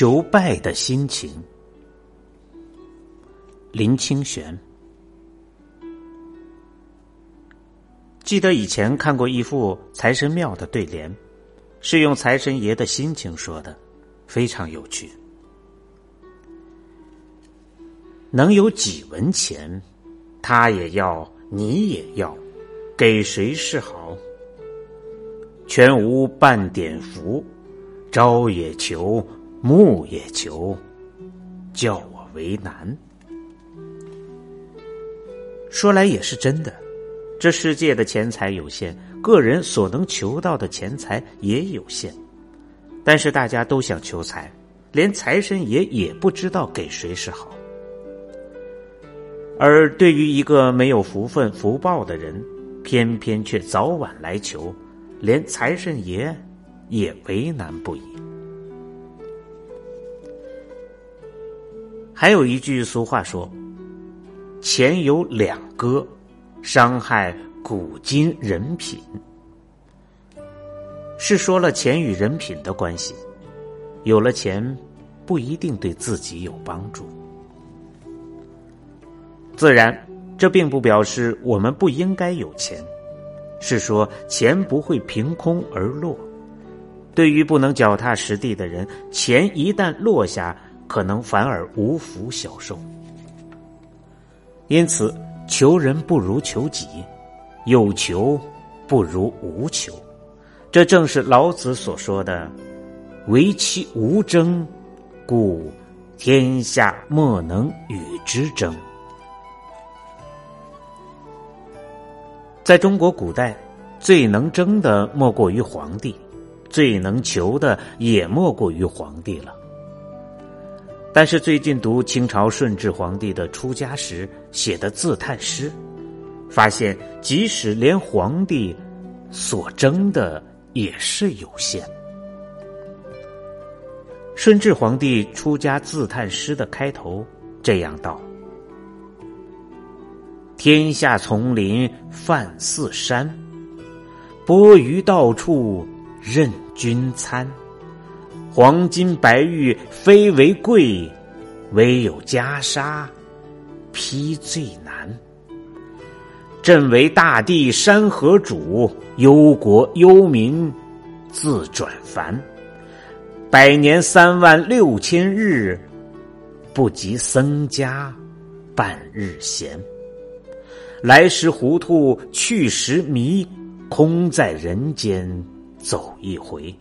求败的心情。林清玄，记得以前看过一副财神庙的对联，是用财神爷的心情说的，非常有趣。能有几文钱，他也要，你也要，给谁是好？全无半点福，朝也求，木也求，叫我为难。说来也是真的，这世界的钱财有限，个人所能求到的钱财也有限。但是大家都想求财，连财神爷也不知道给谁是好。而对于一个没有福分福报的人，偏偏却早晚来求，连财神爷也为难不已。还有一句俗话说。钱有两割，伤害古今人品，是说了钱与人品的关系。有了钱，不一定对自己有帮助。自然，这并不表示我们不应该有钱，是说钱不会凭空而落。对于不能脚踏实地的人，钱一旦落下，可能反而无福消受。因此，求人不如求己，有求不如无求。这正是老子所说的“唯其无争，故天下莫能与之争”。在中国古代，最能争的莫过于皇帝，最能求的也莫过于皇帝了。但是最近读清朝顺治皇帝的出家时写的自叹诗，发现即使连皇帝所争的也是有限。顺治皇帝出家自叹诗的开头这样道：“天下丛林泛似山，钵盂到处任君餐。”黄金白玉非为贵，唯有袈裟披最难。朕为大地山河主，忧国忧民自转凡。百年三万六千日，不及僧家半日闲。来时糊涂去时迷，空在人间走一回。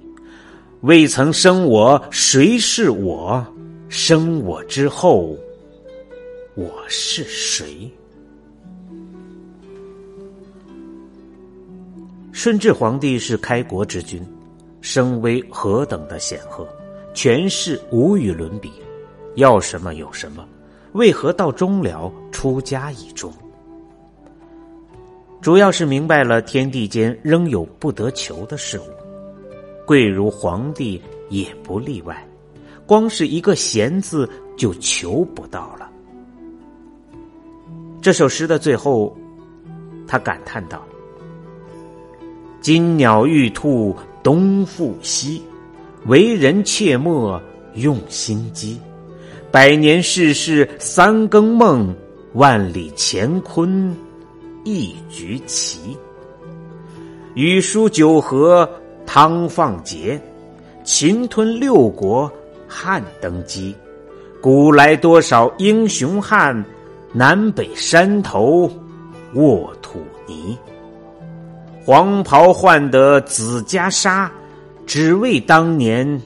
未曾生我，谁是我？生我之后，我是谁？顺治皇帝是开国之君，声威何等的显赫，权势无与伦比，要什么有什么。为何到终了出家以终？主要是明白了天地间仍有不得求的事物。贵如皇帝也不例外，光是一个闲字就求不到了。这首诗的最后，他感叹道：“金鸟玉兔东复西，为人切莫用心机。百年世事三更梦，万里乾坤一局棋。雨疏九河。”汤放桀，秦吞六国，汉登基。古来多少英雄汉，南北山头卧土泥。黄袍换得紫袈裟，只为当年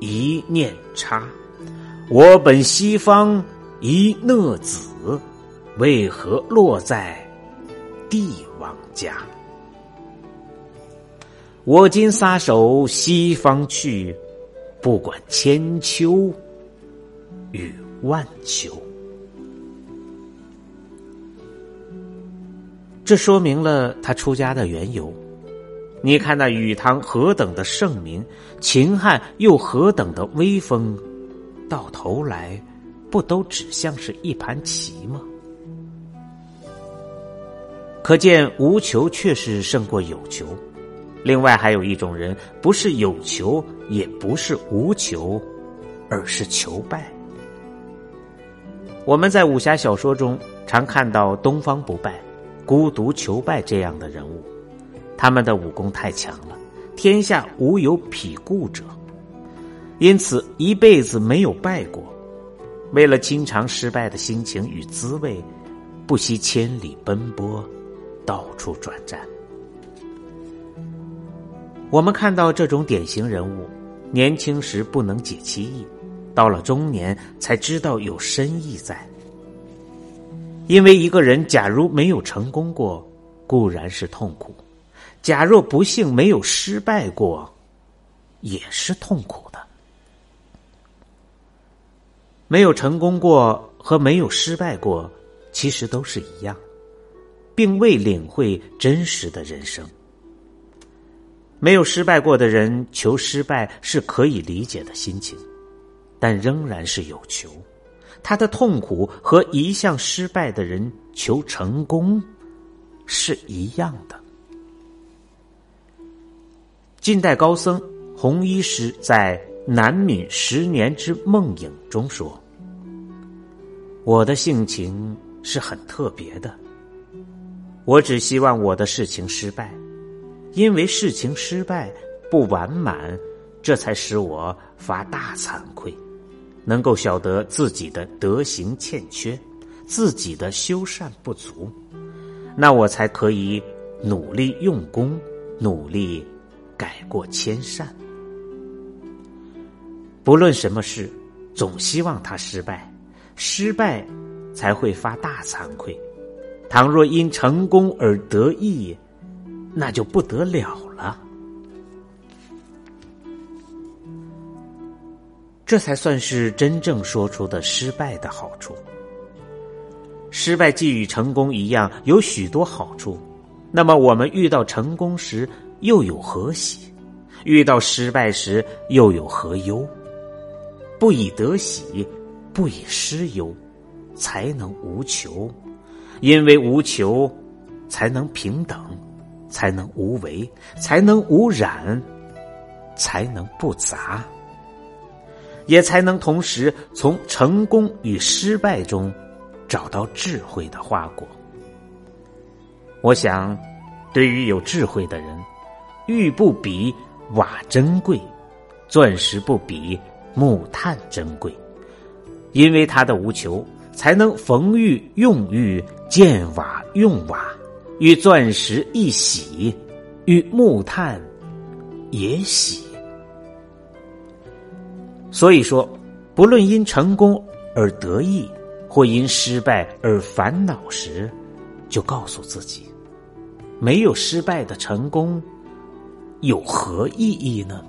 一念差。我本西方一讷子，为何落在帝王家？我今撒手西方去，不管千秋与万秋。这说明了他出家的缘由。你看那禹汤何等的盛名，秦汉又何等的威风，到头来不都只像是一盘棋吗？可见无求确实胜过有求。另外还有一种人，不是有求，也不是无求，而是求败。我们在武侠小说中常看到东方不败、孤独求败这样的人物，他们的武功太强了，天下无有匹顾者，因此一辈子没有败过。为了经常失败的心情与滋味，不惜千里奔波，到处转战。我们看到这种典型人物，年轻时不能解其意。到了中年，才知道有深意在。因为一个人假如没有成功过，固然是痛苦；假若不幸没有失败过，也是痛苦的。没有成功过和没有失败过，其实都是一样，并未领会真实的人生。没有失败过的人求失败是可以理解的心情。但仍然是有求，他的痛苦和一向失败的人求成功是一样的。近代高僧弘一师在《南闽十年之梦影》中说：“我的性情是很特别的，我只希望我的事情失败，因为事情失败不完满，这才使我发大惭愧。”能够晓得自己的德行欠缺，自己的修善不足，那我才可以努力用功，努力改过迁善。不论什么事，总希望他失败，失败才会发大惭愧。倘若因成功而得意，那就不得了了。这才算是真正说出的失败的好处。失败既与成功一样有许多好处，那么我们遇到成功时又有何喜？遇到失败时又有何忧？不以得喜，不以失忧，才能无求。因为无求，才能平等，才能无为，才能无染，才能不杂。也才能同时从成功与失败中找到智慧的花果。我想，对于有智慧的人，玉不比瓦珍贵，钻石不比木炭珍贵，因为他的无求，才能逢玉用玉，见瓦用瓦，与钻石一喜，与木炭也喜。所以说，不论因成功而得意，或因失败而烦恼时，就告诉自己：没有失败的成功，有何意义呢？